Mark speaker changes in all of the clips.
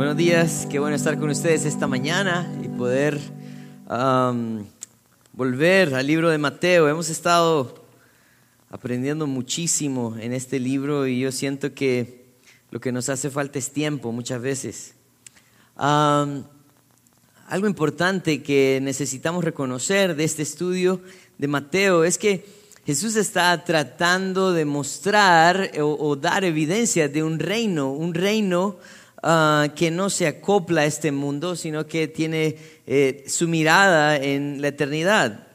Speaker 1: Buenos días, qué bueno estar con ustedes esta mañana y poder volver al libro de Mateo. Hemos estado aprendiendo muchísimo en este libro y yo siento que lo que nos hace falta es tiempo muchas veces. Algo importante que necesitamos reconocer de este estudio de Mateo es que Jesús está tratando de mostrar o dar evidencia de un reino, un reino Ah, que no se acopla a este mundo, sino que tiene eh, su mirada en la eternidad.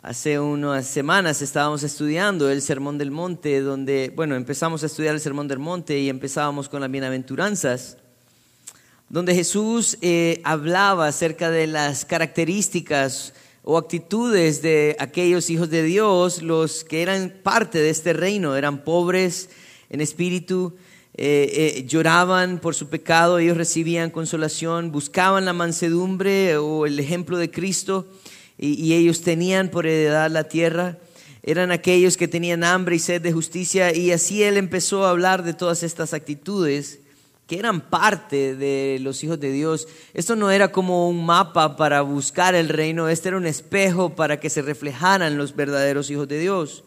Speaker 1: Hace unas semanas estábamos estudiando el Sermón del Monte, donde, bueno, empezamos a estudiar el Sermón del Monte y empezábamos con las bienaventuranzas, donde Jesús eh, hablaba acerca de las características o actitudes de aquellos hijos de Dios, los que eran parte de este reino, eran pobres en espíritu, eh, eh, lloraban por su pecado, ellos recibían consolación, buscaban la mansedumbre o el ejemplo de Cristo y, ellos tenían por heredad la tierra. Eran aquellos que tenían hambre y sed de justicia y así él empezó a hablar de todas estas actitudes que eran parte de los hijos de Dios. Esto no era como un mapa para buscar el reino, este era un espejo para que se reflejaran los verdaderos hijos de Dios.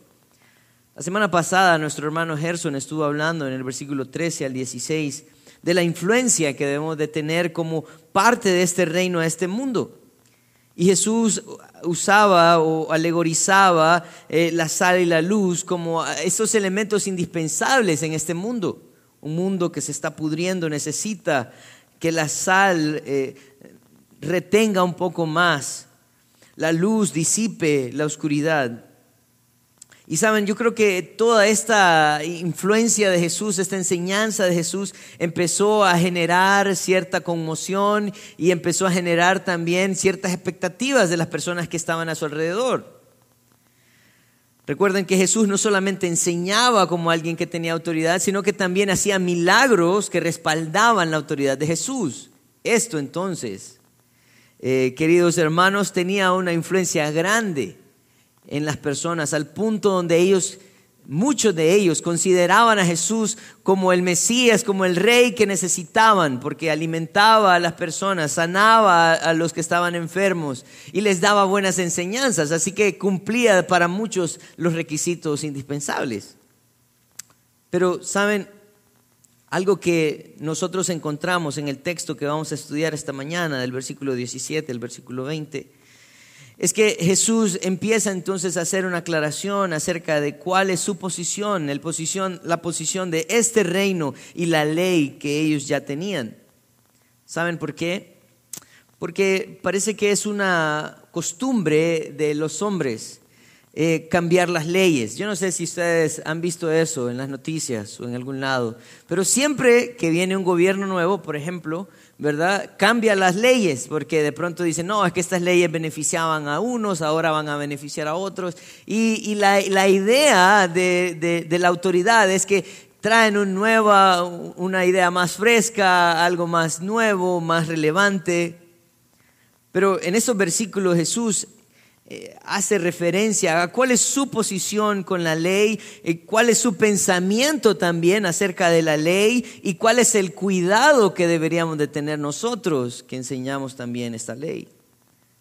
Speaker 1: La semana pasada nuestro hermano Gerson estuvo hablando en el versículo 13 al 16 de la influencia que debemos de tener como parte de este reino a este mundo. Y Jesús usaba o alegorizaba eh, la sal y la luz como esos elementos indispensables en este mundo. Un mundo que se está pudriendo necesita que la sal eh, retenga un poco más, la luz disipe la oscuridad. Y saben, yo creo que toda esta influencia de Jesús, esta enseñanza de Jesús empezó a generar cierta conmoción y empezó a generar también ciertas expectativas de las personas que estaban a su alrededor. Recuerden que Jesús no solamente enseñaba como alguien que tenía autoridad, sino que también hacía milagros que respaldaban la autoridad de Jesús. Esto entonces, eh, queridos hermanos, tenía una influencia grande en las personas, al punto donde ellos, muchos de ellos, consideraban a Jesús como el Mesías, como el rey que necesitaban, porque alimentaba a las personas, sanaba a los que estaban enfermos y les daba buenas enseñanzas, así que cumplía para muchos los requisitos indispensables. Pero, ¿saben? Algo que nosotros encontramos en el texto que vamos a estudiar esta mañana, del versículo 17 al versículo 20, es que Jesús empieza entonces a hacer una aclaración acerca de cuál es su posición, el posición, la posición de este reino y la ley que ellos ya tenían. ¿Saben por qué? Porque parece que es una costumbre de los hombres eh, cambiar las leyes. Yo no sé si ustedes han visto eso en las noticias o en algún lado, pero siempre que viene un gobierno nuevo, por ejemplo, ¿verdad? Cambia las leyes, porque de pronto dicen, no, es que estas leyes beneficiaban a unos, ahora van a beneficiar a otros. Y, la, idea de, de, la autoridad es que traen un nueva, una idea más fresca, algo más nuevo, más relevante. Pero en esos versículos Jesús hace referencia a cuál es su posición con la ley, eh, cuál es su pensamiento también acerca de la ley y cuál es el cuidado que deberíamos de tener nosotros que enseñamos también esta ley.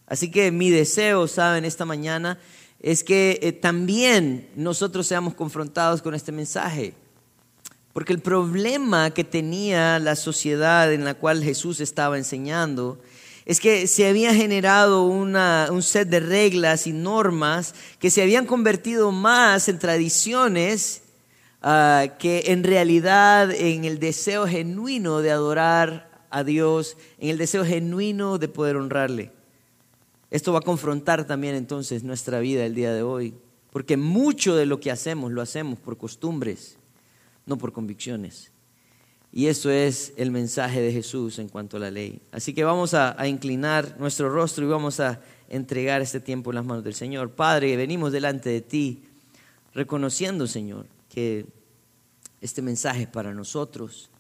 Speaker 1: Así que mi deseo, saben, esta mañana es que eh, también nosotros seamos confrontados con este mensaje. Porque el problema que tenía la sociedad en la cual Jesús estaba enseñando es que se había generado un set de reglas y normas que se habían convertido más en tradiciones ah, que en realidad en el deseo genuino de adorar a Dios, en el deseo genuino de poder honrarle. Esto va a confrontar también entonces nuestra vida el día de hoy, porque mucho de lo que hacemos lo hacemos por costumbres, no por convicciones. Y eso es el mensaje de Jesús en cuanto a la ley. Así que vamos a, inclinar nuestro rostro y vamos a entregar este tiempo en las manos del Señor. Padre, venimos delante de ti reconociendo, Señor, que este mensaje es para nosotros.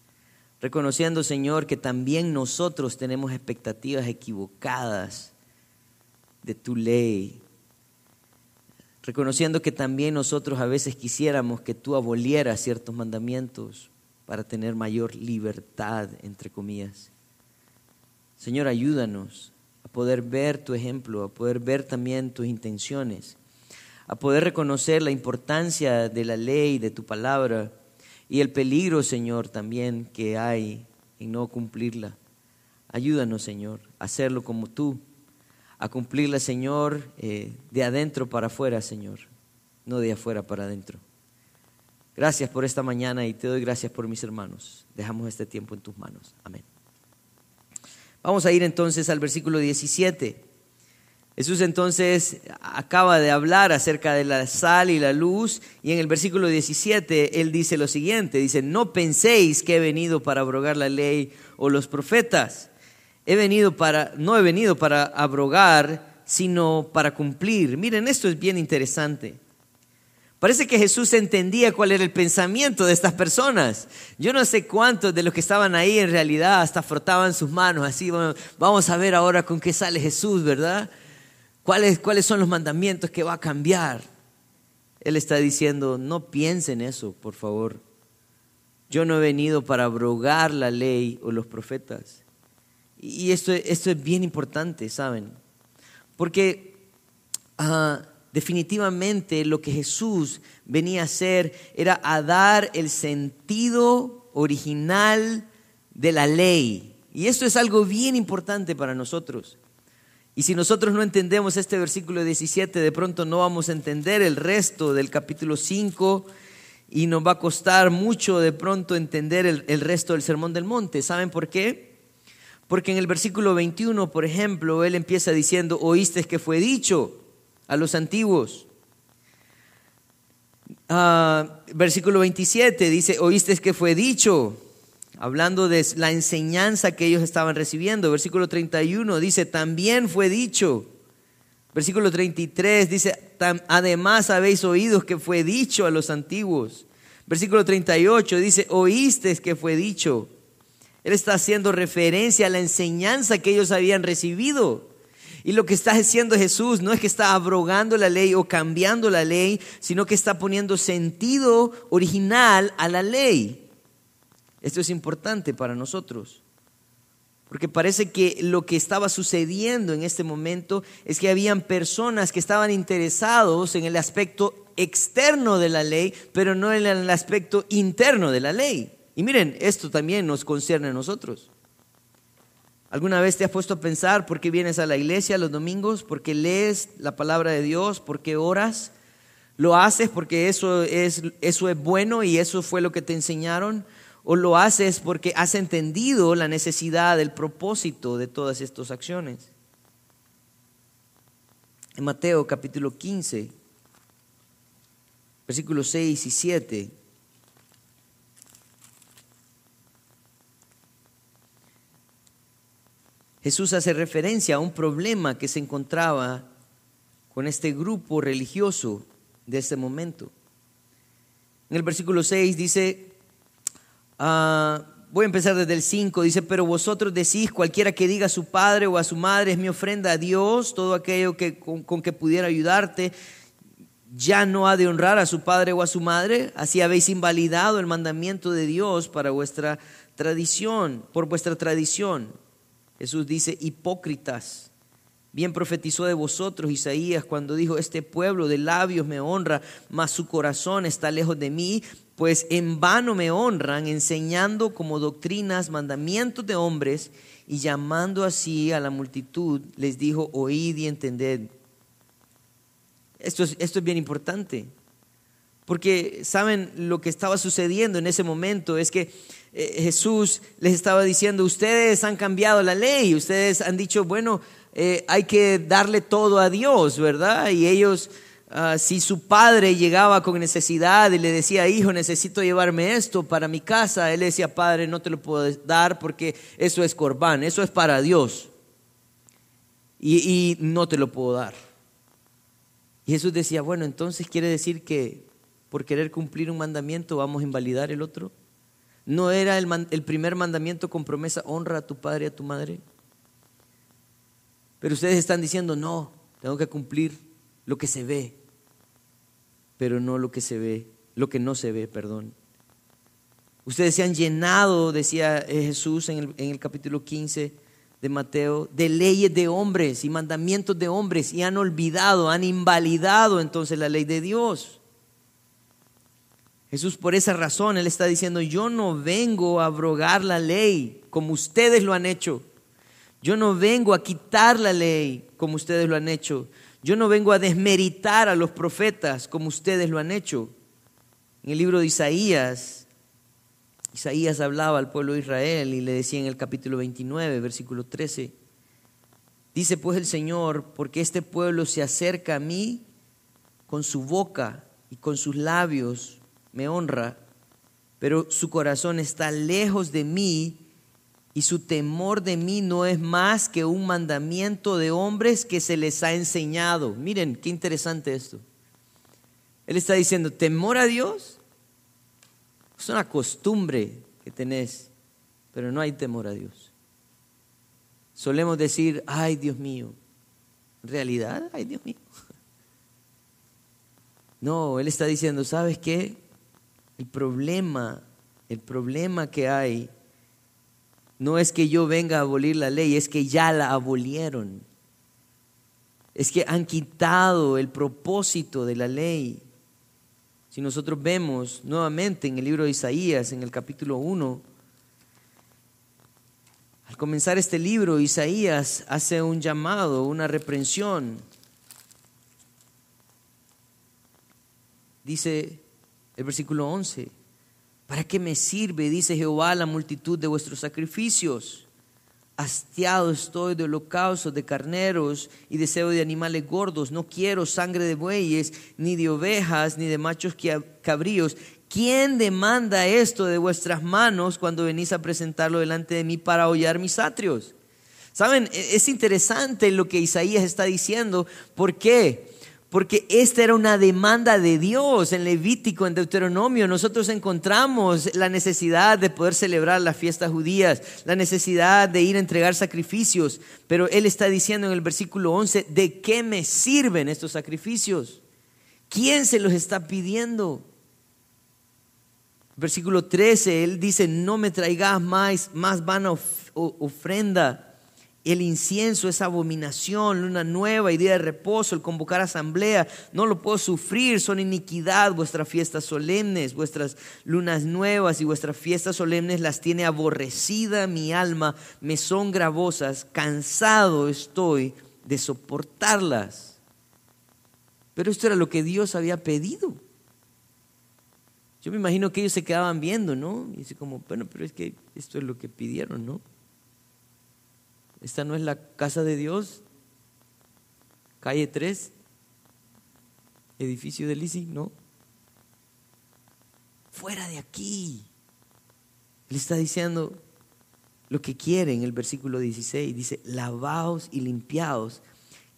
Speaker 1: Reconociendo, Señor, que también nosotros tenemos expectativas equivocadas de tu ley. Reconociendo que también nosotros a veces quisiéramos que tú abolieras ciertos mandamientos para tener mayor libertad, entre comillas. Señor, ayúdanos a poder ver tu ejemplo, a poder ver también tus intenciones, a poder reconocer la importancia de la ley, de tu palabra y el peligro, Señor, también que hay en no cumplirla. Ayúdanos, Señor, a hacerlo como tú, a cumplirla, Señor, eh, de adentro para afuera, Señor, no de afuera para adentro. Gracias por esta mañana y te doy gracias por mis hermanos. Dejamos este tiempo en tus manos. Amén. Vamos a ir entonces al versículo 17. Jesús entonces acaba de hablar acerca de la sal y la luz y en el versículo 17 él dice lo siguiente, dice, no penséis que he venido para abrogar la ley o los profetas. He venido para, no he venido para abrogar, sino para cumplir. Miren, esto es bien interesante. Parece que Jesús entendía cuál era el pensamiento de estas personas. Yo no sé cuántos de los que estaban ahí en realidad hasta frotaban sus manos así. vamos a ver ahora con qué sale Jesús, ¿verdad? ¿Cuáles, ¿Cuáles son los mandamientos que va a cambiar? Él está diciendo, no piensen eso, por favor. Yo no he venido para abrogar la ley o los profetas. Y esto, esto es bien importante, ¿saben? Porque... Ah, definitivamente lo que Jesús venía a hacer era a dar el sentido original de la ley. Y esto es algo bien importante para nosotros. Y si nosotros no entendemos este versículo 17, de pronto no vamos a entender el resto del capítulo 5 y nos va a costar mucho de pronto entender el, el resto del Sermón del Monte. ¿Saben por qué? Porque en el versículo 21, por ejemplo, él empieza diciendo, oíste que fue dicho a los antiguos. Ah, versículo 27 dice, oíste que fue dicho, hablando de la enseñanza que ellos estaban recibiendo. Versículo 31 dice, también fue dicho. Versículo 33 dice, además habéis oído que fue dicho a los antiguos. Versículo 38 dice, oíste que fue dicho. Él está haciendo referencia a la enseñanza que ellos habían recibido. Y lo que está haciendo Jesús no es que está abrogando la ley o cambiando la ley, sino que está poniendo sentido original a la ley. Esto es importante para nosotros. Porque parece que lo que estaba sucediendo en este momento es que habían personas que estaban interesados en el aspecto externo de la ley, pero no en el aspecto interno de la ley. Y miren, esto también nos concierne a nosotros. ¿Alguna vez te has puesto a pensar por qué vienes a la iglesia los domingos? ¿Por qué lees la palabra de Dios? ¿Por qué oras? ¿Lo haces porque eso es, eso es bueno y eso fue lo que te enseñaron? ¿O lo haces porque has entendido la necesidad, el propósito de todas estas acciones? En Mateo capítulo 15, versículos 6 y 7. Jesús hace referencia a un problema que se encontraba con este grupo religioso de ese momento. En el versículo 6 dice, ah, voy a empezar desde el 5, dice, pero vosotros decís, cualquiera que diga a su padre o a su madre es mi ofrenda a Dios, todo aquello que, con, con que pudiera ayudarte, ya no ha de honrar a su padre o a su madre, así habéis invalidado el mandamiento de Dios para vuestra tradición, por vuestra tradición. Jesús dice, hipócritas. Bien profetizó de vosotros Isaías cuando dijo, este pueblo de labios me honra, mas su corazón está lejos de mí, pues en vano me honran, enseñando como doctrinas mandamientos de hombres y llamando así a la multitud, les dijo, oíd y entended. Esto es, esto es bien importante, porque saben lo que estaba sucediendo en ese momento es que eh, Jesús les estaba diciendo, ustedes han cambiado la ley, ustedes han dicho, bueno, eh, hay que darle todo a Dios, ¿verdad? Y ellos, ah, si su padre llegaba con necesidad y le decía, hijo, necesito llevarme esto para mi casa, él decía, padre, no te lo puedo dar porque eso es corbán, eso es para Dios. y no te lo puedo dar. Y Jesús decía, bueno, entonces quiere decir que por querer cumplir un mandamiento vamos a invalidar el otro. ¿No era el, primer mandamiento con promesa, honra a tu padre y a tu madre? Pero ustedes están diciendo, no, tengo que cumplir lo que se ve, pero no lo que se ve, lo que no se ve, perdón. Ustedes se han llenado, decía eh, Jesús en el, en el capítulo 15 de Mateo, de leyes de hombres y mandamientos de hombres y han olvidado, han invalidado entonces la ley de Dios. Jesús por esa razón, Él está diciendo, yo no vengo a abrogar la ley como ustedes lo han hecho. Yo no vengo a quitar la ley como ustedes lo han hecho. Yo no vengo a desmeritar a los profetas como ustedes lo han hecho. En el libro de Isaías, Isaías hablaba al pueblo de Israel y le decía en el capítulo 29, versículo 13, dice pues el Señor, porque este pueblo se acerca a mí con su boca y con sus labios me honra, pero su corazón está lejos de mí y su temor de mí no es más que un mandamiento de hombres que se les ha enseñado. Miren, qué interesante esto. Él está diciendo, temor a Dios es una costumbre que tenés, pero no hay temor a Dios. Solemos decir, ay Dios mío. En realidad, ay Dios mío. No, Él está diciendo, ¿sabes qué? El problema, el problema que hay no es que yo venga a abolir la ley, es que ya la abolieron. Es que han quitado el propósito de la ley. Si nosotros vemos nuevamente en el libro de Isaías, en el capítulo 1, al comenzar este libro, Isaías hace un llamado, una reprensión. Dice, el versículo 11. ¿Para qué me sirve, dice Jehová, la multitud de vuestros sacrificios? Hastiado estoy de holocaustos, de carneros y deseo de animales gordos. No quiero sangre de bueyes, ni de ovejas, ni de machos cabríos. ¿Quién demanda esto de vuestras manos cuando venís a presentarlo delante de mí para hollar mis atrios? Saben, e-, es interesante lo que Isaías está diciendo. ¿Por qué? Porque esta era una demanda de Dios en Levítico, en Deuteronomio. Nosotros encontramos la necesidad de poder celebrar las fiestas judías, la necesidad de ir a entregar sacrificios, pero Él está diciendo en el versículo 11, ¿de qué me sirven estos sacrificios? ¿Quién se los está pidiendo? Versículo 13, Él dice, no me traigas más, más vana ofrenda el incienso es abominación, luna nueva y día de reposo, el convocar asamblea, no lo puedo sufrir, son iniquidad vuestras fiestas solemnes, vuestras lunas nuevas y vuestras fiestas solemnes las tiene aborrecida mi alma, me son gravosas, cansado estoy de soportarlas. Pero esto era lo que Dios había pedido. Yo me imagino que ellos se quedaban viendo, ¿no? Y dice como, bueno, pero es que esto es lo que pidieron, ¿no? Esta no es la casa de Dios. Calle 3, edificio de Lisi, no. Fuera de aquí. Él está diciendo lo que quiere en el versículo 16. Dice, lavaos y limpiaos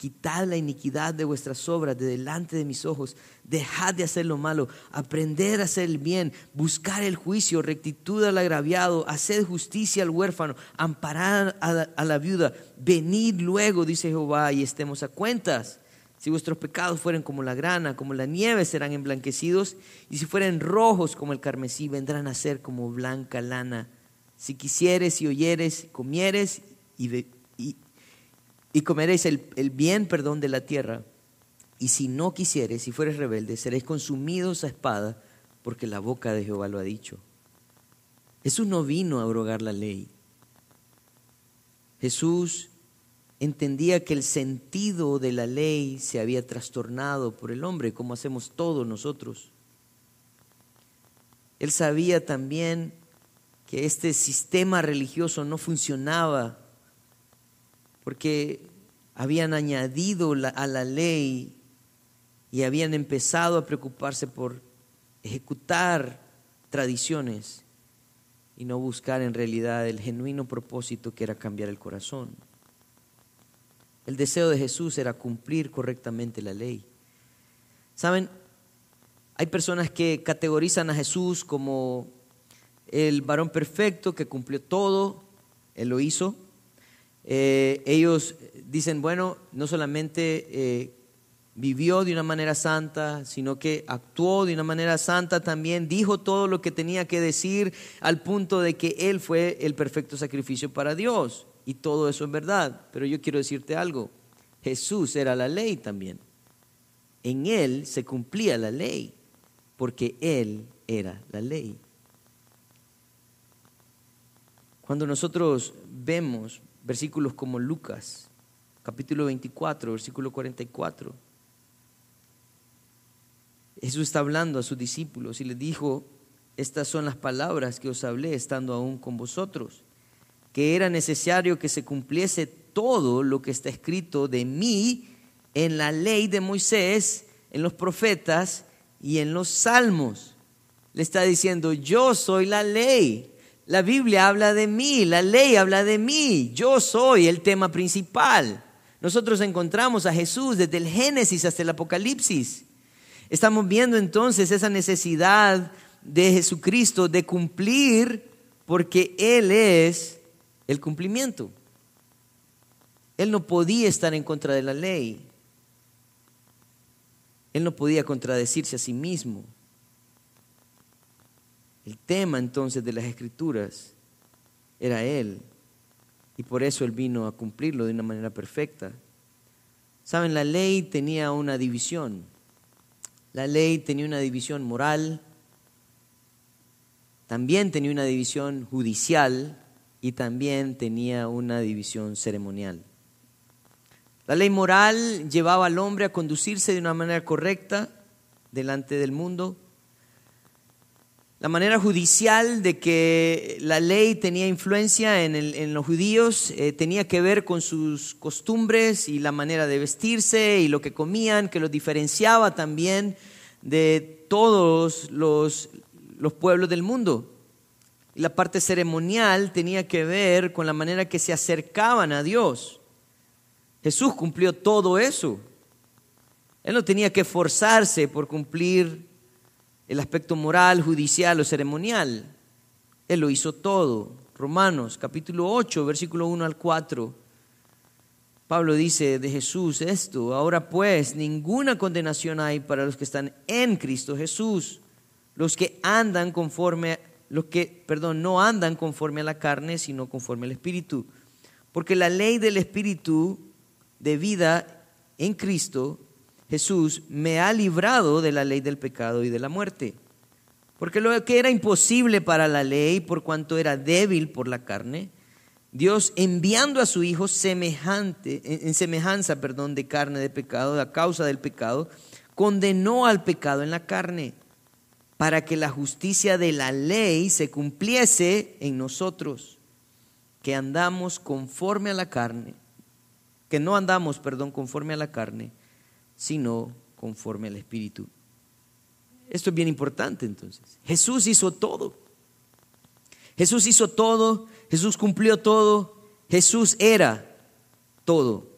Speaker 1: Quitad la iniquidad de vuestras obras de delante de mis ojos. Dejad de hacer lo malo. Aprender a hacer el bien. Buscar el juicio. Rectitud al agraviado. Hacer justicia al huérfano. Amparar a la, viuda. Venid luego, dice Jehová, y estemos a cuentas. Si vuestros pecados fueren como la grana, como la nieve, serán emblanquecidos. Y si fueren rojos como el carmesí, vendrán a ser como blanca lana. Si quisieres y oyeres, comieres y, y comeréis el, bien, perdón, de la tierra. Y si no quisieres, si fueres rebelde, seréis consumidos a espada, porque la boca de Jehová lo ha dicho. Jesús no vino a abrogar la ley. Jesús entendía que el sentido de la ley se había trastornado por el hombre, como hacemos todos nosotros. Él sabía también que este sistema religioso no funcionaba porque habían añadido a la ley y habían empezado a preocuparse por ejecutar tradiciones y no buscar en realidad el genuino propósito que era cambiar el corazón. El deseo de Jesús era cumplir correctamente la ley. Saben, hay personas que categorizan a Jesús como el varón perfecto que cumplió todo, él lo hizo, eh, ellos dicen, bueno, no solamente eh, vivió de una manera santa, sino que actuó de una manera santa también, dijo todo lo que tenía que decir al punto de que Él fue el perfecto sacrificio para Dios. Y todo eso es verdad. Pero yo quiero decirte algo, Jesús era la ley también. En Él se cumplía la ley, porque Él era la ley. Cuando nosotros vemos versículos como Lucas, capítulo 24, versículo 44, Jesús está hablando a sus discípulos y les dijo, estas son las palabras que os hablé estando aún con vosotros, que era necesario que se cumpliese todo lo que está escrito de mí en la ley de Moisés, en los profetas y en los salmos. Le está diciendo, yo soy la ley. La Biblia habla de mí, la ley habla de mí, yo soy el tema principal. Nosotros encontramos a Jesús desde el Génesis hasta el Apocalipsis. Estamos viendo entonces esa necesidad de Jesucristo de cumplir porque Él es el cumplimiento. Él no podía estar en contra de la ley. Él no podía contradecirse a sí mismo. El tema entonces de las escrituras era Él. Y por eso Él vino a cumplirlo de una manera perfecta. Saben, la ley tenía una división. La ley tenía una división moral, también tenía una división judicial y también tenía una división ceremonial. La ley moral llevaba al hombre a conducirse de una manera correcta delante del mundo, la manera judicial de que la ley tenía influencia en, los judíos eh, tenía que ver con sus costumbres y la manera de vestirse y lo que comían, que los diferenciaba también de todos los, los pueblos del mundo. La parte ceremonial tenía que ver con la manera que se acercaban a Dios. Jesús cumplió todo eso. Él no tenía que forzarse por cumplir el aspecto moral, judicial o ceremonial. Él lo hizo todo. Romanos capítulo 8, versículo 1 al 4. Pablo dice de Jesús esto, ahora pues ninguna condenación hay para los que están en Cristo Jesús, los que andan conforme, los que, perdón, no andan conforme a la carne, sino conforme al Espíritu. Porque la ley del Espíritu de vida en Cristo Jesús me ha librado de la ley del pecado y de la muerte. Porque lo que era imposible para la ley, por cuanto era débil por la carne, Dios enviando a su Hijo semejante, en semejanza perdón, de carne de pecado, a causa del pecado, condenó al pecado en la carne, para que la justicia de la ley se cumpliese en nosotros, que andamos conforme a la carne, que no andamos, perdón, conforme a la carne, sino conforme al Espíritu. Esto es bien importante entonces. Jesús hizo todo. Jesús hizo todo, Jesús cumplió todo, Jesús era todo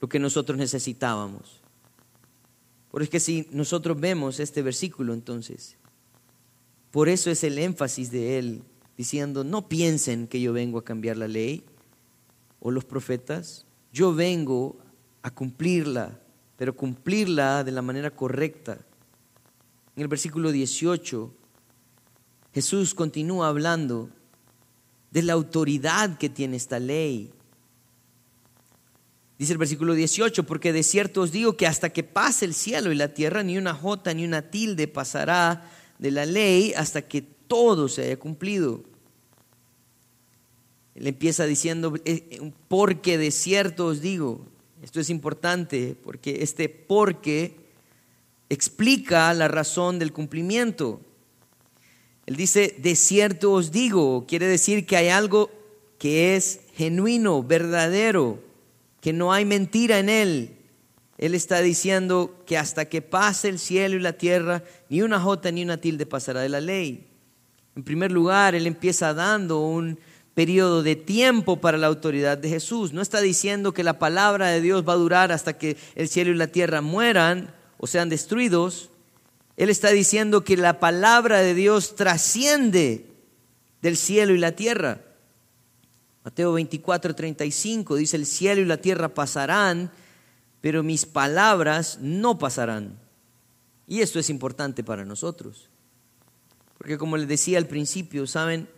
Speaker 1: lo que nosotros necesitábamos. Por es que si nosotros vemos este versículo entonces, por eso es el énfasis de él diciendo, no piensen que yo vengo a cambiar la ley o los profetas, yo vengo a cumplirla pero cumplirla de la manera correcta. En el versículo 18, Jesús continúa hablando de la autoridad que tiene esta ley. Dice el versículo 18, porque de cierto os digo que hasta que pase el cielo y la tierra, ni una jota ni una tilde pasará de la ley hasta que todo se haya cumplido. Él empieza diciendo, eh, eh, porque de cierto os digo, esto es importante porque este porque explica la razón del cumplimiento. Él dice, de cierto os digo, quiere decir que hay algo que es genuino, verdadero, que no hay mentira en él. Él está diciendo que hasta que pase el cielo y la tierra, ni una jota ni una tilde pasará de la ley. En primer lugar, él empieza dando un periodo de tiempo para la autoridad de Jesús. No está diciendo que la palabra de Dios va a durar hasta que el cielo y la tierra mueran o sean destruidos. Él está diciendo que la palabra de Dios trasciende del cielo y la tierra. Mateo 24, 35 dice, el cielo y la tierra pasarán, pero mis palabras no pasarán. Y esto es importante para nosotros. Porque como les decía al principio, ¿saben?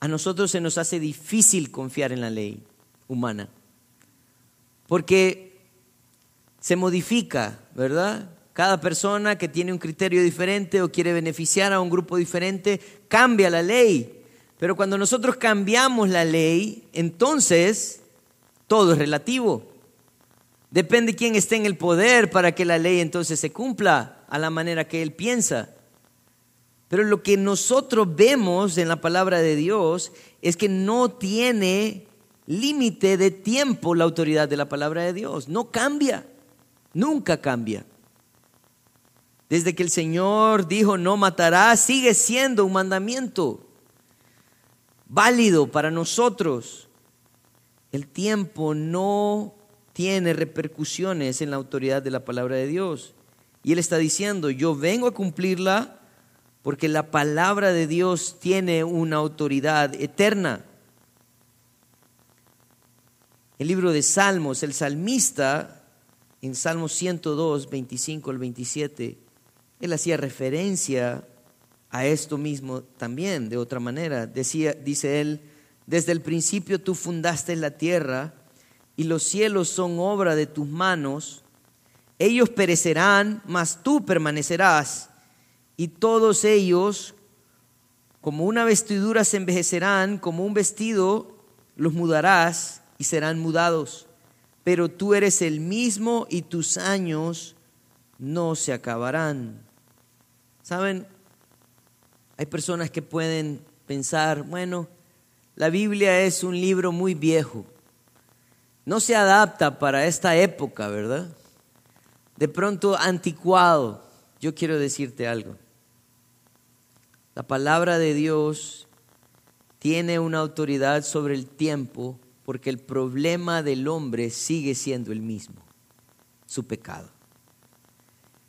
Speaker 1: A nosotros se nos hace difícil confiar en la ley humana. Porque se modifica, ¿verdad? Cada persona que tiene un criterio diferente o quiere beneficiar a un grupo diferente, cambia la ley. Pero cuando nosotros cambiamos la ley, entonces todo es relativo. Depende quién esté en el poder para que la ley entonces se cumpla a la manera que él piensa. Pero lo que nosotros vemos en la palabra de Dios es que no tiene límite de tiempo la autoridad de la palabra de Dios. No cambia, nunca cambia. Desde que el Señor dijo no matarás, sigue siendo un mandamiento válido para nosotros. El tiempo no tiene repercusiones en la autoridad de la palabra de Dios. Y Él está diciendo, yo vengo a cumplirla porque la palabra de Dios tiene una autoridad eterna. El libro de Salmos, el salmista, en Salmos 102, 25 al 27, él hacía referencia a esto mismo también, de otra manera. Decía, dice él, desde el principio tú fundaste la tierra y los cielos son obra de tus manos. Ellos perecerán, mas tú permanecerás y todos ellos, como una vestidura, se envejecerán, como un vestido los mudarás y serán mudados. Pero tú eres el mismo y tus años no se acabarán. ¿Saben? Hay personas que pueden pensar, bueno, la Biblia es un libro muy viejo. No se adapta para esta época, ¿verdad? De pronto anticuado. Yo quiero decirte algo. La palabra de Dios tiene una autoridad sobre el tiempo porque el problema del hombre sigue siendo el mismo, su pecado.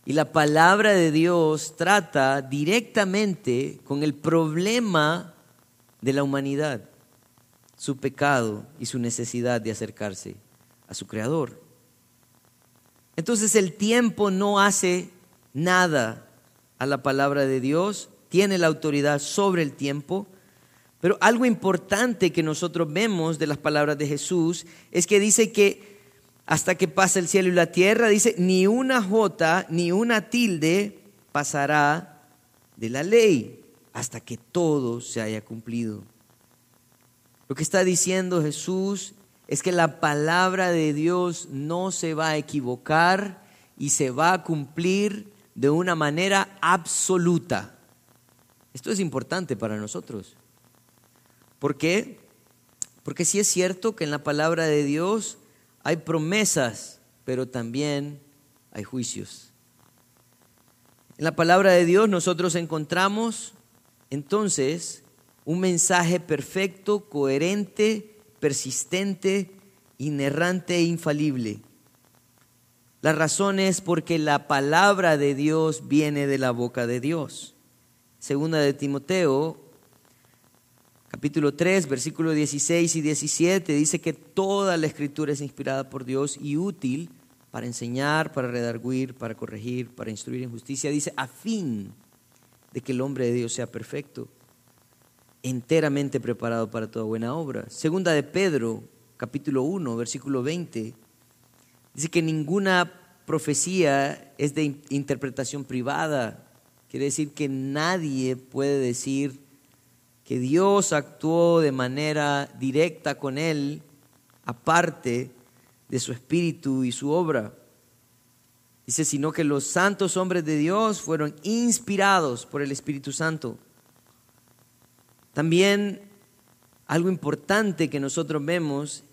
Speaker 1: Y la palabra de Dios trata directamente con el problema de la humanidad, su pecado y su necesidad de acercarse a su Creador. Entonces el tiempo no hace nada a la palabra de Dios, tiene la autoridad sobre el tiempo. Pero algo importante que nosotros vemos de las palabras de Jesús es que dice que hasta que pase el cielo y la tierra, dice, ni una jota ni una tilde pasará de la ley hasta que todo se haya cumplido. Lo que está diciendo Jesús es que la palabra de Dios no se va a equivocar y se va a cumplir de una manera absoluta. Esto es importante para nosotros. ¿Por qué? Porque sí es cierto que en la palabra de Dios hay promesas, pero también hay juicios. En la palabra de Dios nosotros encontramos entonces un mensaje perfecto, coherente, persistente, inerrante e infalible. La razón es porque la palabra de Dios viene de la boca de Dios. Segunda de Timoteo, capítulo 3, versículos 16 y 17, dice que toda la escritura es inspirada por Dios y útil para enseñar, para redarguir, para corregir, para instruir en justicia. Dice, a fin de que el hombre de Dios sea perfecto, enteramente preparado para toda buena obra. Segunda de Pedro, capítulo 1, versículo 20, dice que ninguna profecía es de interpretación privada, Quiere decir que nadie puede decir que Dios actuó de manera directa con él, aparte de su espíritu y su obra. Dice, sino que los santos hombres de Dios fueron inspirados por el Espíritu Santo. También algo importante que nosotros vemos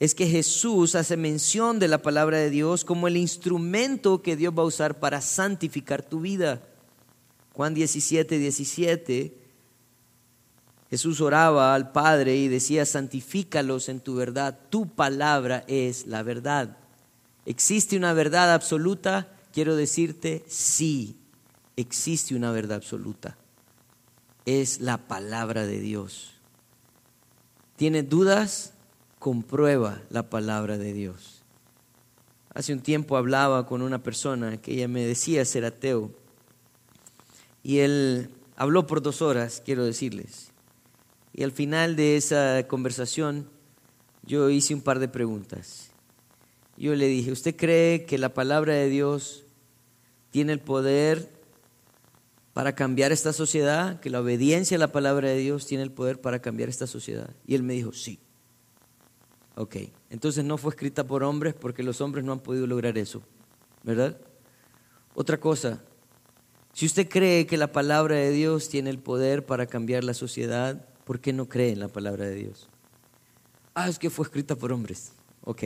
Speaker 1: es que Jesús hace mención de la palabra de Dios como el instrumento que Dios va a usar para santificar tu vida. Juan 17, 17, Jesús oraba al Padre y decía, santifícalos en tu verdad, tu palabra es la verdad. ¿Existe una verdad absoluta? Quiero decirte, sí, existe una verdad absoluta. Es la palabra de Dios. ¿Tienes dudas? Comprueba la palabra de Dios. Hace un tiempo hablaba con una persona que ella me decía ser ateo. Y él habló por dos horas, quiero decirles. Y al final de esa conversación yo hice un par de preguntas. Yo le dije, ¿usted cree que la palabra de Dios tiene el poder para cambiar esta sociedad? ¿Que la obediencia a la palabra de Dios tiene el poder para cambiar esta sociedad? Y él me dijo, sí. Ok, entonces no fue escrita por hombres porque los hombres no han podido lograr eso, ¿verdad? Otra cosa, si usted cree que la palabra de Dios tiene el poder para cambiar la sociedad, ¿por qué no cree en la palabra de Dios? Ah, es que fue escrita por hombres. Ok,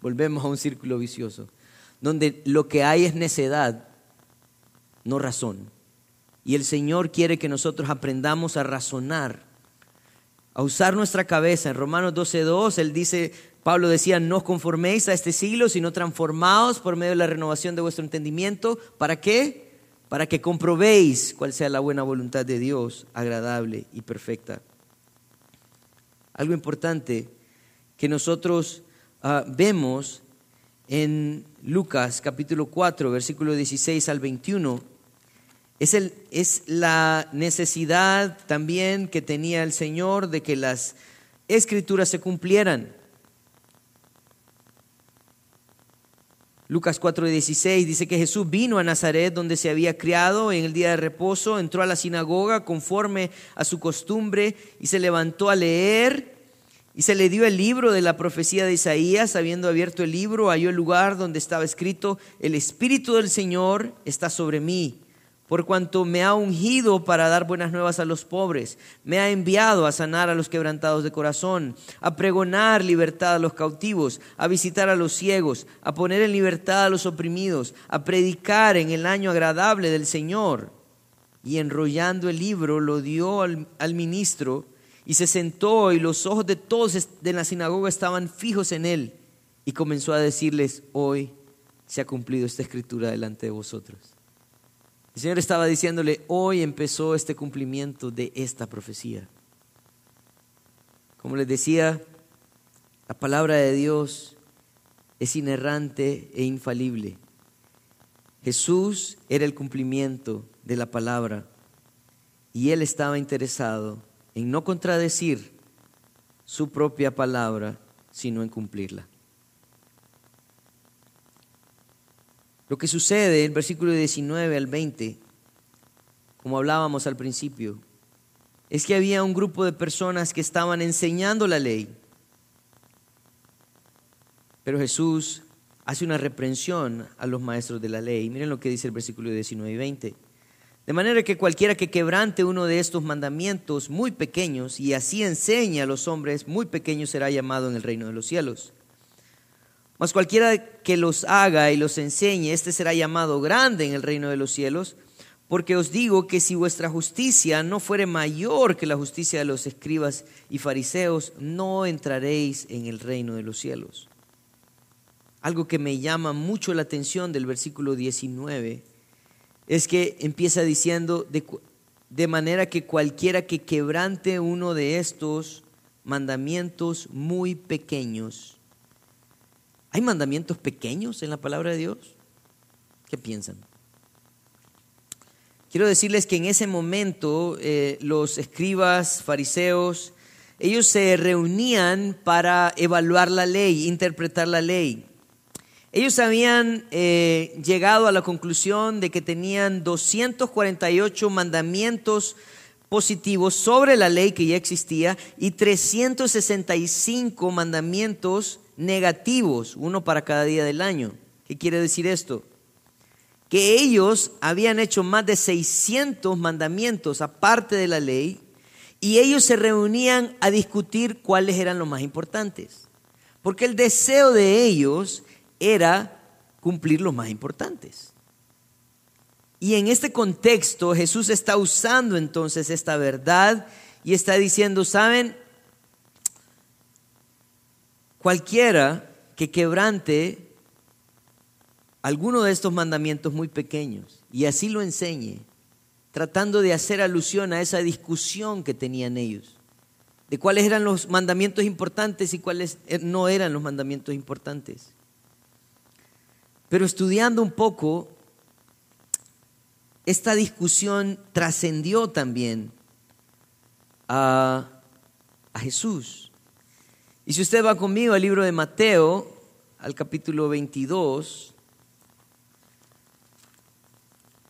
Speaker 1: volvemos a un círculo vicioso, donde lo que hay es necedad, no razón. Y el Señor quiere que nosotros aprendamos a razonar a usar nuestra cabeza. En Romanos 12.2, él dice, Pablo decía, no os conforméis a este siglo, sino transformaos por medio de la renovación de vuestro entendimiento. ¿Para qué? Para que comprobéis cuál sea la buena voluntad de Dios, agradable y perfecta. Algo importante que nosotros ah, vemos en Lucas capítulo 4, versículo 16 al 21, es, el, es la necesidad también que tenía el Señor de que las escrituras se cumplieran. Lucas 4:16 dice que Jesús vino a Nazaret donde se había criado en el día de reposo, entró a la sinagoga conforme a su costumbre y se levantó a leer y se le dio el libro de la profecía de Isaías, habiendo abierto el libro, halló el lugar donde estaba escrito, el Espíritu del Señor está sobre mí por cuanto me ha ungido para dar buenas nuevas a los pobres, me ha enviado a sanar a los quebrantados de corazón, a pregonar libertad a los cautivos, a visitar a los ciegos, a poner en libertad a los oprimidos, a predicar en el año agradable del Señor. Y enrollando el libro lo dio al, ministro y se sentó y los ojos de todos de la sinagoga estaban fijos en él y comenzó a decirles, hoy se ha cumplido esta escritura delante de vosotros. El Señor estaba diciéndole, hoy empezó este cumplimiento de esta profecía. Como les decía, la palabra de Dios es inerrante e infalible. Jesús era el cumplimiento de la palabra y él estaba interesado en no contradecir su propia palabra, sino en cumplirla. Lo que sucede en el versículo 19 al 20, como hablábamos al principio, es que había un grupo de personas que estaban enseñando la ley. Pero Jesús hace una reprensión a los maestros de la ley. Miren lo que dice el versículo 19 y 20. De manera que cualquiera que quebrante uno de estos mandamientos muy pequeños y así enseña a los hombres, muy pequeños será llamado en el reino de los cielos. Mas cualquiera que los haga y los enseñe, este será llamado grande en el reino de los cielos. Porque os digo que si vuestra justicia no fuere mayor que la justicia de los escribas y fariseos, no entraréis en el reino de los cielos. Algo que me llama mucho la atención del versículo 19 es que empieza diciendo, de, de manera que cualquiera que quebrante uno de estos mandamientos muy pequeños, ¿Hay mandamientos pequeños en la palabra de Dios? ¿Qué piensan? Quiero decirles que en ese momento eh, los escribas, fariseos, ellos se reunían para evaluar la ley, interpretar la ley. Ellos habían eh, llegado a la conclusión de que tenían 248 mandamientos positivos sobre la ley que ya existía y 365 mandamientos negativos, uno para cada día del año. ¿Qué quiere decir esto? Que ellos habían hecho más de 600 mandamientos aparte de la ley y ellos se reunían a discutir cuáles eran los más importantes. Porque el deseo de ellos era cumplir los más importantes. Y en este contexto Jesús está usando entonces esta verdad y está diciendo, ¿saben? Cualquiera que quebrante alguno de estos mandamientos muy pequeños y así lo enseñe, tratando de hacer alusión a esa discusión que tenían ellos, de cuáles eran los mandamientos importantes y cuáles no eran los mandamientos importantes. Pero estudiando un poco, esta discusión trascendió también a, a, Jesús. Y si usted va conmigo al libro de Mateo, al capítulo 22,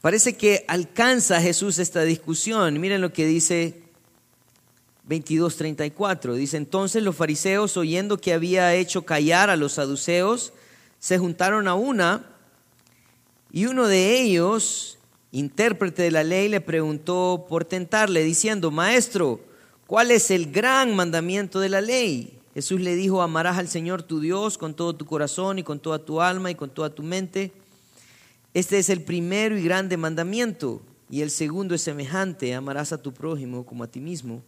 Speaker 1: parece que alcanza Jesús esta discusión. Miren lo que dice 22:34. Dice, entonces los fariseos, oyendo que había hecho callar a los saduceos, se juntaron a una y uno de ellos, intérprete de la ley, le preguntó por tentarle, diciendo, Maestro, ¿cuál es el gran mandamiento de la ley? Jesús le dijo, amarás al Señor tu Dios con todo tu corazón y con toda tu alma y con toda tu mente. Este es el primero y grande mandamiento. Y el segundo es semejante, amarás a tu prójimo como a ti mismo.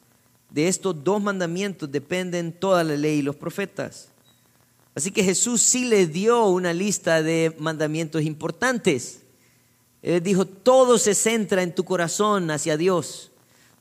Speaker 1: De estos dos mandamientos dependen toda la ley y los profetas. Así que Jesús sí le dio una lista de mandamientos importantes. Él dijo, todo se centra en tu corazón hacia Dios.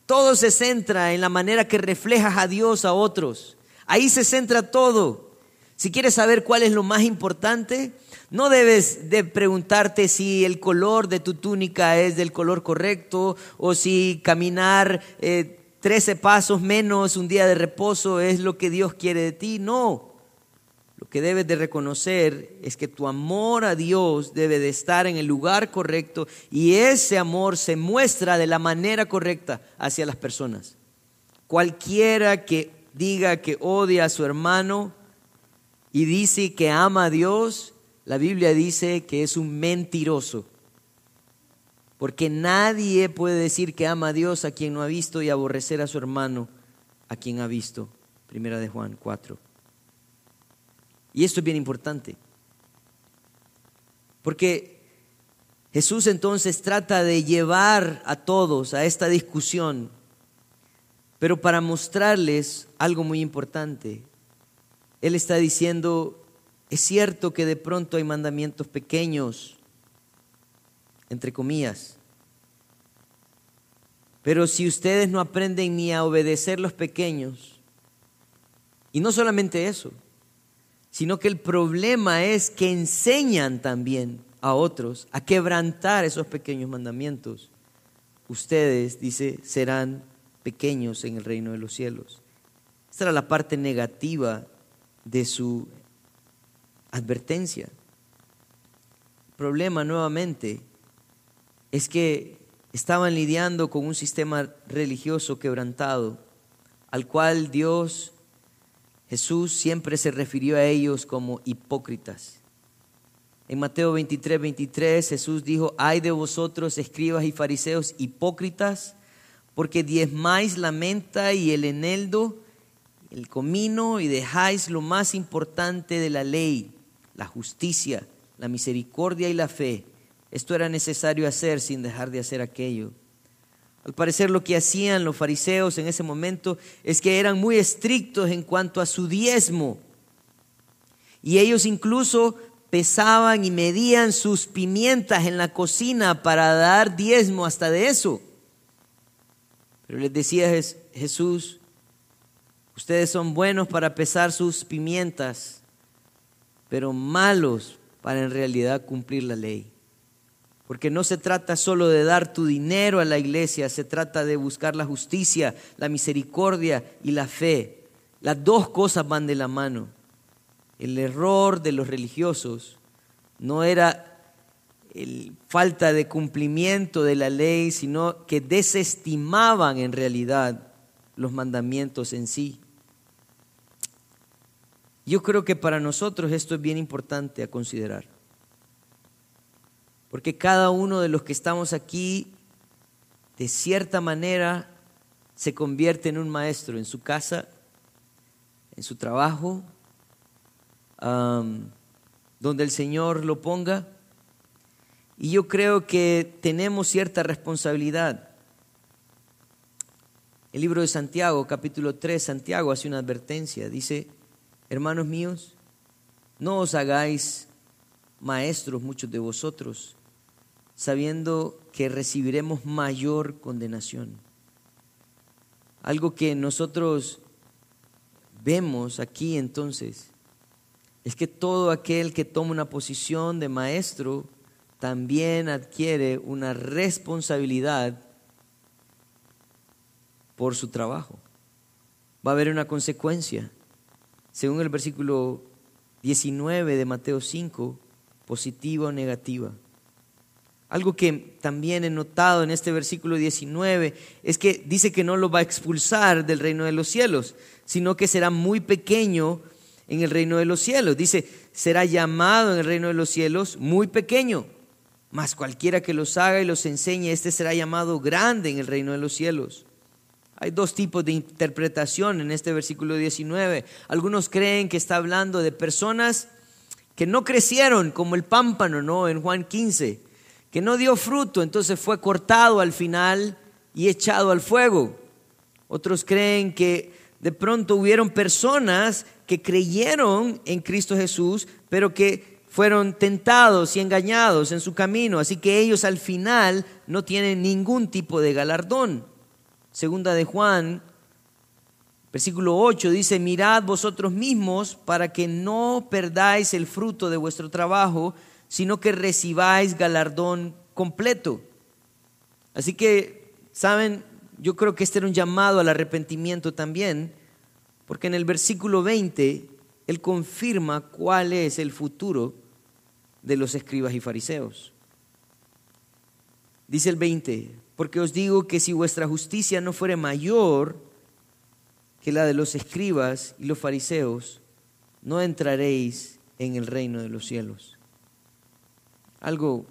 Speaker 1: Todo se centra en la manera que reflejas a Dios a otros. Ahí se centra todo. Si quieres saber cuál es lo más importante, no debes de preguntarte si el color de tu túnica es del color correcto o si caminar eh, 13 pasos menos un día de reposo es lo que Dios quiere de ti. No. Lo que debes de reconocer es que tu amor a Dios debe de estar en el lugar correcto y ese amor se muestra de la manera correcta hacia las personas. Cualquiera que diga que odia a su hermano y dice que ama a Dios, la Biblia dice que es un mentiroso. Porque nadie puede decir que ama a Dios a quien no ha visto y aborrecer a su hermano a quien ha visto. Primera de Juan 4. Y esto es bien importante. Porque Jesús entonces trata de llevar a todos a esta discusión, pero para mostrarles algo muy importante. Él está diciendo, es cierto que de pronto hay mandamientos pequeños, entre comillas, pero si ustedes no aprenden ni a obedecer los pequeños, y no solamente eso, sino que el problema es que enseñan también a otros a quebrantar esos pequeños mandamientos. Ustedes, dice, serán pequeños en el reino de los cielos. Esta era la parte negativa de su advertencia. El problema nuevamente es que estaban lidiando con un sistema religioso quebrantado, al cual Dios Jesús siempre se refirió a ellos como hipócritas. En Mateo 23, 23 Jesús dijo, ay de vosotros escribas y fariseos hipócritas, porque diezmáis la menta y el eneldo, el comino y dejáis lo más importante de la ley, la justicia, la misericordia y la fe. Esto era necesario hacer sin dejar de hacer aquello. Al parecer lo que hacían los fariseos en ese momento es que eran muy estrictos en cuanto a su diezmo. Y ellos incluso pesaban y medían sus pimientas en la cocina para dar diezmo hasta de eso. Pero les decía Jesús, ustedes son buenos para pesar sus pimientas, pero malos para en realidad cumplir la ley. Porque no se trata solo de dar tu dinero a la iglesia, se trata de buscar la justicia, la misericordia y la fe. Las dos cosas van de la mano. El error de los religiosos no era el falta de cumplimiento de la ley, sino que desestimaban en realidad los mandamientos en sí. Yo creo que para nosotros esto es bien importante a considerar. Porque cada uno de los que estamos aquí, de cierta manera, se convierte en un maestro en su casa, en su trabajo, donde el Señor lo ponga. Y yo creo que tenemos cierta responsabilidad. El libro de Santiago, capítulo 3, Santiago hace una advertencia. Dice, hermanos míos, no os hagáis maestros muchos de vosotros sabiendo que recibiremos mayor condenación. Algo que nosotros vemos aquí entonces es que todo aquel que toma una posición de maestro también adquiere una responsabilidad por su trabajo. Va a haber una consecuencia. Según el versículo 19 de Mateo 5, positiva o negativa. Algo que también he notado en este versículo 19 es que dice que no lo va a expulsar del reino de los cielos, sino que será muy pequeño en el reino de los cielos. Dice, será llamado en el reino de los cielos muy pequeño, mas cualquiera que los haga y los enseñe, este será llamado grande en el reino de los cielos. Hay dos tipos de interpretación en este versículo 19. Algunos creen que está hablando de personas que no crecieron como el pámpano, ¿no? En Juan 15, que no dio fruto, entonces fue cortado al final y echado al fuego. Otros creen que de pronto hubieron personas que creyeron en Cristo Jesús, pero que fueron tentados y engañados en su camino, así que ellos al final no tienen ningún tipo de galardón. Segunda de Juan, versículo 8 dice, mirad vosotros mismos para que no perdáis el fruto de vuestro trabajo, sino que recibáis galardón completo. Así que, ¿saben? Yo creo que este era un llamado al arrepentimiento también porque en el versículo 20 él confirma cuál es el futuro de los escribas y fariseos. Dice el 20, porque os digo que si vuestra justicia no fuere mayor que la de los escribas y los fariseos, no entraréis en el reino de los cielos. Algo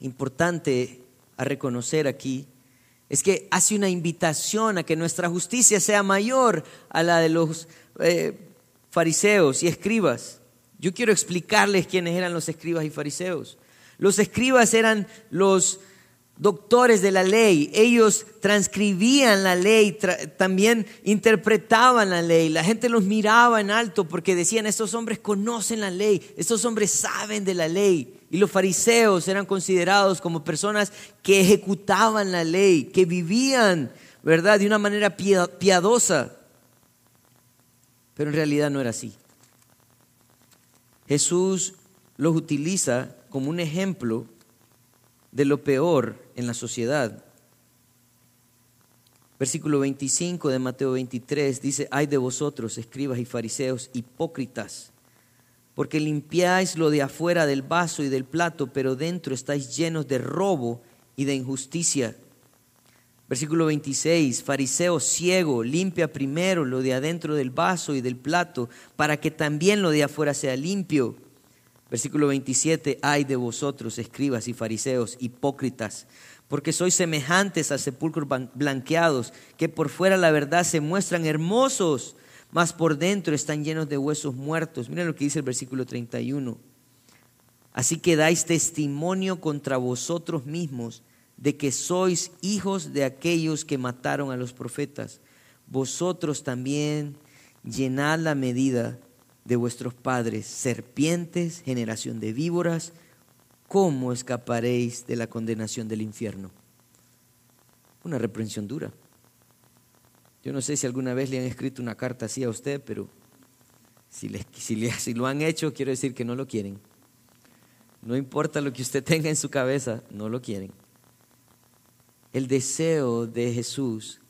Speaker 1: importante a reconocer aquí es que hace una invitación a que nuestra justicia sea mayor a la de los eh, fariseos y escribas. Yo quiero explicarles quiénes eran los escribas y fariseos. Los escribas eran los doctores de la ley. Ellos transcribían la ley, también interpretaban la ley. La gente los miraba en alto porque decían, estos hombres conocen la ley, estos hombres saben de la ley. Y los fariseos eran considerados como personas que ejecutaban la ley, que vivían, ¿verdad?, de una manera piadosa. Pero en realidad no era así. Jesús los utiliza como un ejemplo de lo peor en la sociedad. Versículo 25 de Mateo 23 dice, ay de vosotros, escribas y fariseos, hipócritas porque limpiáis lo de afuera del vaso y del plato, pero dentro estáis llenos de robo y de injusticia. Versículo 26, fariseo ciego, limpia primero lo de adentro del vaso y del plato, para que también lo de afuera sea limpio. Versículo 27, ay de vosotros, escribas y fariseos, hipócritas, porque sois semejantes a sepulcros blanqueados, que por fuera la verdad se muestran hermosos, mas por dentro están llenos de huesos muertos. Miren lo que dice el versículo 31. Así que dais testimonio contra vosotros mismos de que sois hijos de aquellos que mataron a los profetas. Vosotros también llenad la medida de vuestros padres, serpientes, generación de víboras, ¿cómo escaparéis de la condenación del infierno? Una reprensión dura. Yo no sé si alguna vez le han escrito una carta así a usted, pero si, si, lo han hecho, quiero decir que no lo quieren. No importa lo que usted tenga en su cabeza, no lo quieren. El deseo de Jesús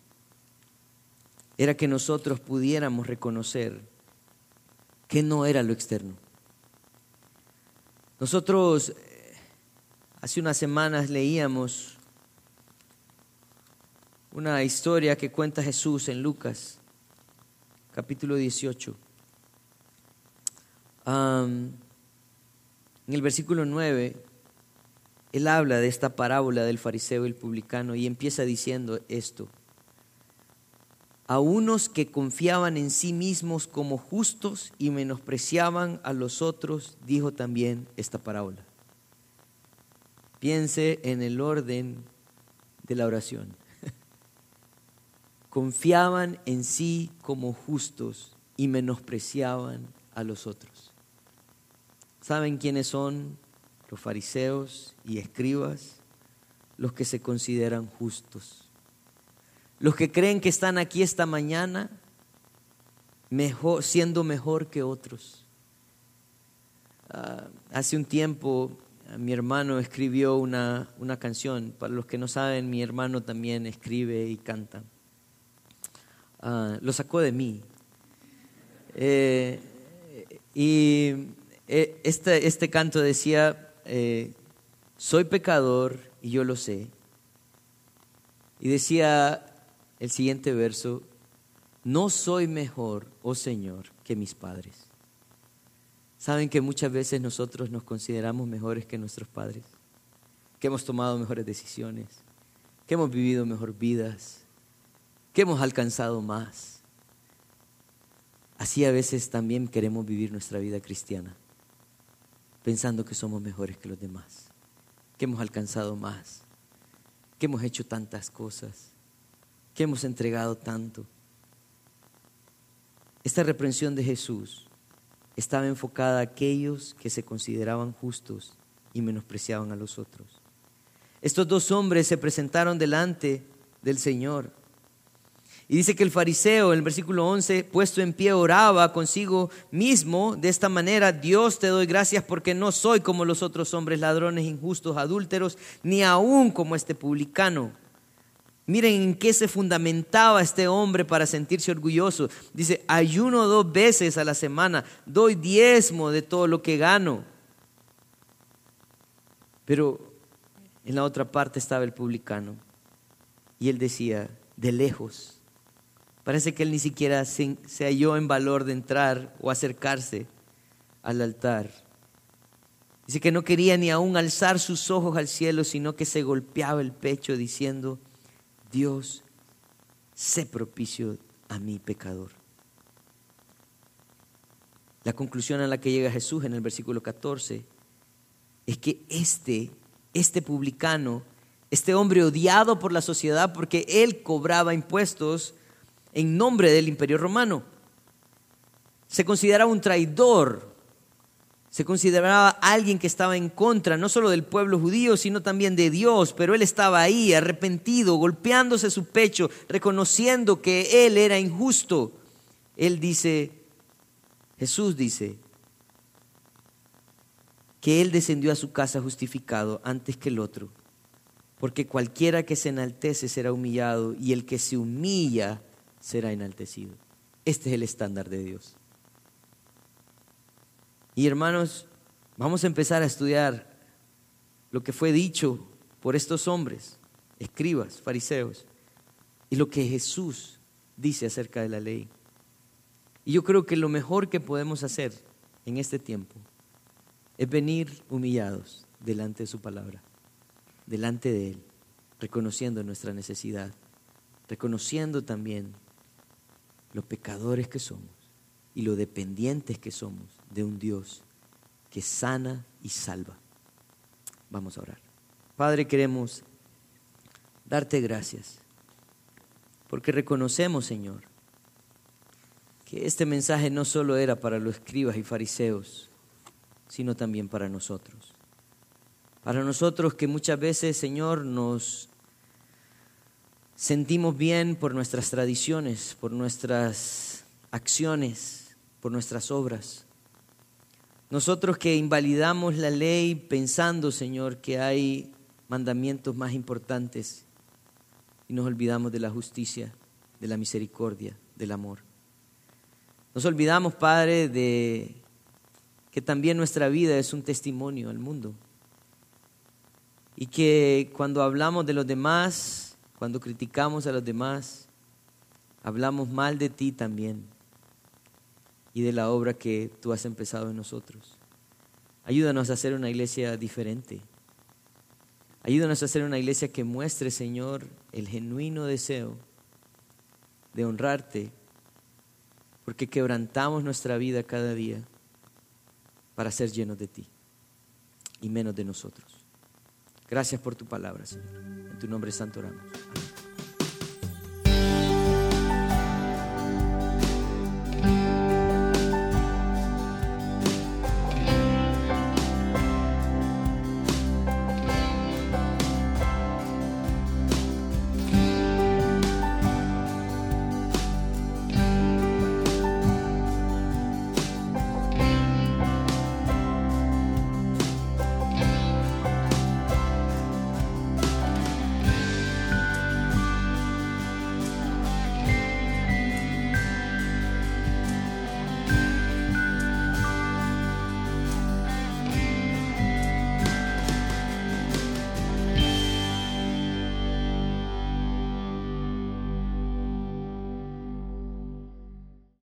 Speaker 1: era que nosotros pudiéramos reconocer que no era lo externo. Nosotros eh, hace unas semanas leíamos una historia que cuenta Jesús en Lucas, capítulo 18. en el versículo 9, él habla de esta parábola del fariseo y el publicano y empieza diciendo esto. A unos que confiaban en sí mismos como justos y menospreciaban a los otros, dijo también esta parábola. Piense en el orden de la oración confiaban en sí como justos y menospreciaban a los otros. ¿Saben quiénes son los fariseos y escribas? Los que se consideran justos. Los que creen que están aquí esta mañana siendo mejor que otros. Ah, hace un tiempo mi hermano escribió una, una, canción. Para los que no saben, mi hermano también escribe y canta. Ah, lo sacó de mí. Eh, y eh, este, este canto decía, eh, soy pecador y yo lo sé. Y decía el siguiente verso, no soy mejor, oh Señor, que mis padres. Saben que muchas veces nosotros nos consideramos mejores que nuestros padres, que hemos tomado mejores decisiones, que hemos vivido mejor vidas, que hemos alcanzado más. Así a veces también queremos vivir nuestra vida cristiana, pensando que somos mejores que los demás, que hemos alcanzado más, que hemos hecho tantas cosas, que hemos entregado tanto. Esta reprensión de Jesús estaba enfocada a aquellos que se consideraban justos y menospreciaban a los otros. Estos dos hombres se presentaron delante del Señor. Y dice que el fariseo, en el versículo 11, puesto en pie, oraba consigo mismo de esta manera, Dios te doy gracias porque no soy como los otros hombres ladrones, injustos, adúlteros, ni aún como este publicano. Miren en qué se fundamentaba este hombre para sentirse orgulloso. Dice, ayuno dos veces a la semana, doy diezmo de todo lo que gano. Pero en la otra parte estaba el publicano y él decía, de lejos. Parece que él ni siquiera se, halló en valor de entrar o acercarse al altar. Dice que no quería ni aún alzar sus ojos al cielo, sino que se golpeaba el pecho diciendo, Dios, sé propicio a mi pecador. La conclusión a la que llega Jesús en el versículo 14 es que este, este publicano, este hombre odiado por la sociedad porque él cobraba impuestos en nombre del imperio romano, se consideraba un traidor se consideraba alguien que estaba en contra no solo del pueblo judío, sino también de Dios, pero él estaba ahí arrepentido, golpeándose su pecho, reconociendo que él era injusto. Él dice, Jesús dice, que él descendió a su casa justificado antes que el otro, porque cualquiera que se enaltece será humillado y el que se humilla será enaltecido. Este es el estándar de Dios. Y hermanos, vamos a empezar a estudiar lo que fue dicho por estos hombres, escribas, fariseos, y lo que Jesús dice acerca de la ley. Y yo creo que lo mejor que podemos hacer en este tiempo es venir humillados delante de su palabra, delante de Él, reconociendo nuestra necesidad, reconociendo también los pecadores que somos y lo dependientes que somos de un Dios que sana y salva. Vamos a orar. Padre, queremos darte gracias porque reconocemos, Señor, que este mensaje no solo era para los escribas y fariseos, sino también para nosotros. Para nosotros que muchas veces, Señor, nos sentimos bien por nuestras tradiciones, por nuestras acciones, por nuestras obras. Nosotros que invalidamos la ley pensando, Señor, que hay mandamientos más importantes y nos olvidamos de la justicia, de la misericordia, del amor. Nos olvidamos, Padre, de que también nuestra vida es un testimonio al mundo. Y que cuando hablamos de los demás, cuando criticamos a los demás, hablamos mal de ti también y de la obra que tú has empezado en nosotros. Ayúdanos a hacer una iglesia diferente. Ayúdanos a hacer una iglesia que muestre, Señor, el genuino deseo de honrarte, porque quebrantamos nuestra vida cada día para ser llenos de ti y menos de nosotros. Gracias por tu palabra, Señor. En tu nombre santo oramos.